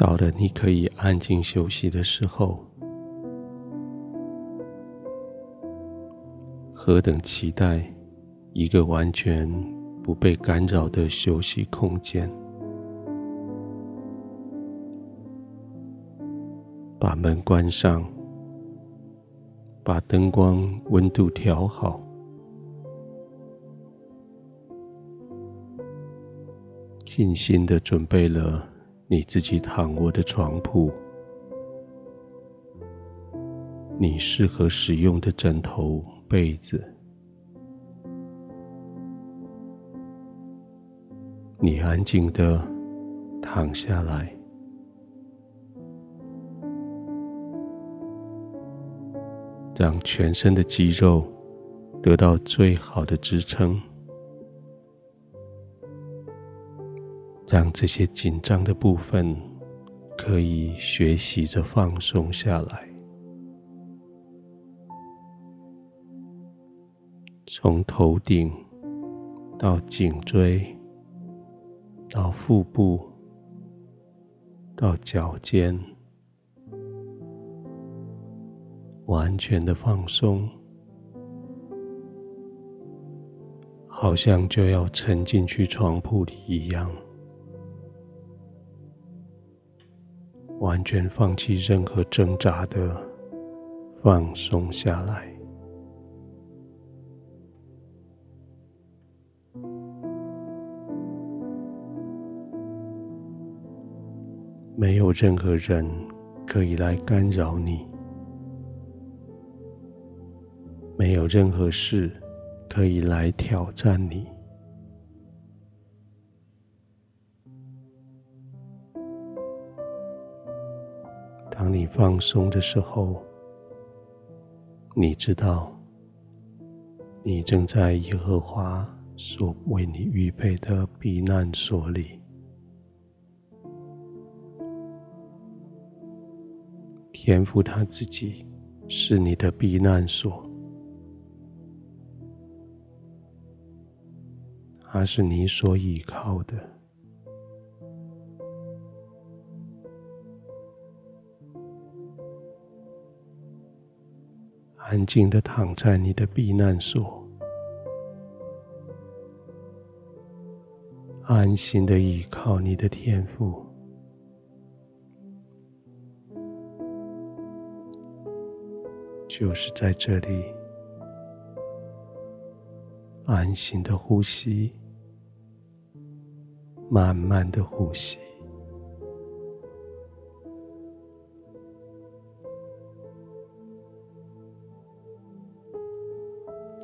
到了你可以安静休息的时候，何等期待一个完全不被干扰的休息空间！把门关上，把灯光温度调好。静心的准备了你自己躺卧的床铺，你适合使用的枕头、被子，你安静的躺下来，让全身的肌肉得到最好的支撑。让这些紧张的部分可以学习着放松下来，从头顶到颈椎，到腹部，到脚尖，完全的放松，好像就要沉进去床铺里一样。完全放弃任何挣扎的放松下来，没有任何人可以来干扰你，没有任何事可以来挑战你。当你放松的时候，你知道，你正在耶和华所为你预备的避难所里。天父他自己是你的避难所，他是你所依靠的。安静的躺在你的避难所，安心的依靠你的天赋，就是在这里，安心的呼吸，慢慢的呼吸。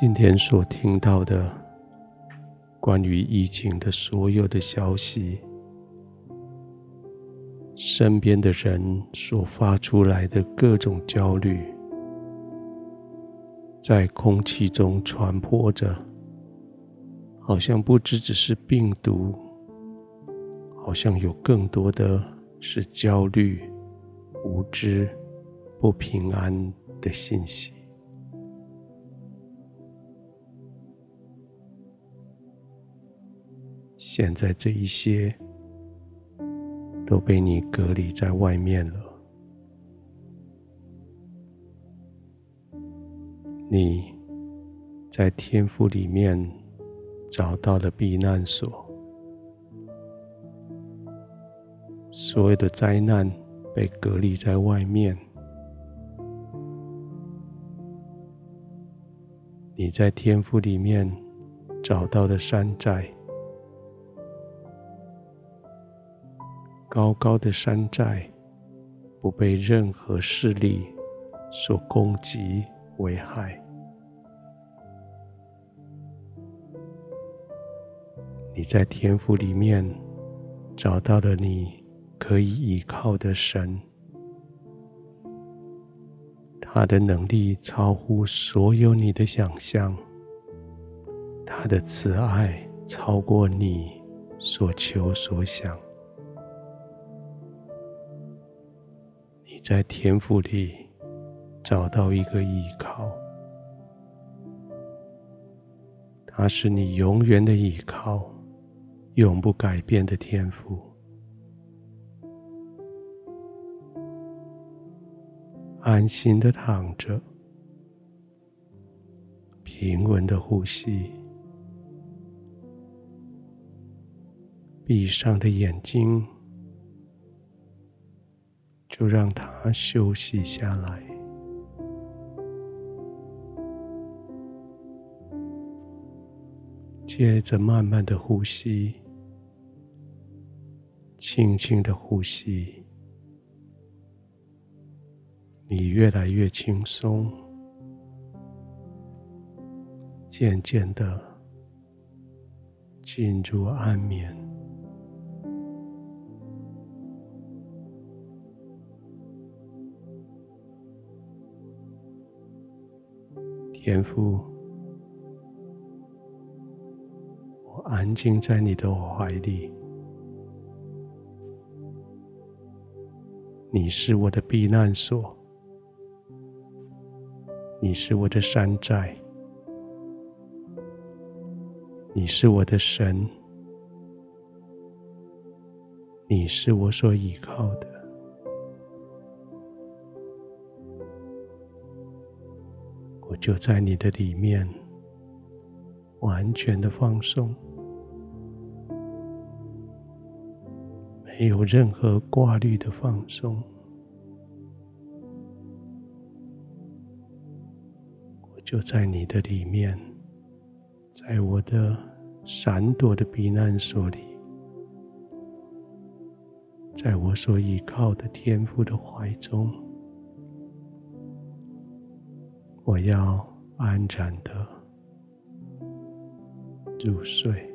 今天所听到的关于疫情的所有的消息，身边的人所发出来的各种焦虑，在空气中传播着，好像不只只是病毒，好像有更多的是焦虑、无知、不平安的信息。现在这一些都被你隔离在外面了。你在天赋里面找到了避难所，所有的灾难被隔离在外面。你在天赋里面找到了山寨。高高的山寨，不被任何势力所攻击危害。你在天赋里面找到了你可以依靠的神，他的能力超乎所有你的想象，他的慈爱超过你所求所想。在天赋里找到一个依靠。它是你永远的依靠永不改变的天赋。安心的躺着平稳的呼吸闭上的眼睛就让它休息下来。接着慢慢的呼吸，轻轻的呼吸。你越来越轻松，渐渐的进入安眠。天父，我安静在你的怀里，你是我的避难所。你是我的山寨，你是我的神，你是我所依靠的。我就在你的里面，完全的放松，没有任何挂虑的放松。我就在你的里面，在我的闪躲的避难所里，在我所依靠的天父的怀中，我要安然的入睡。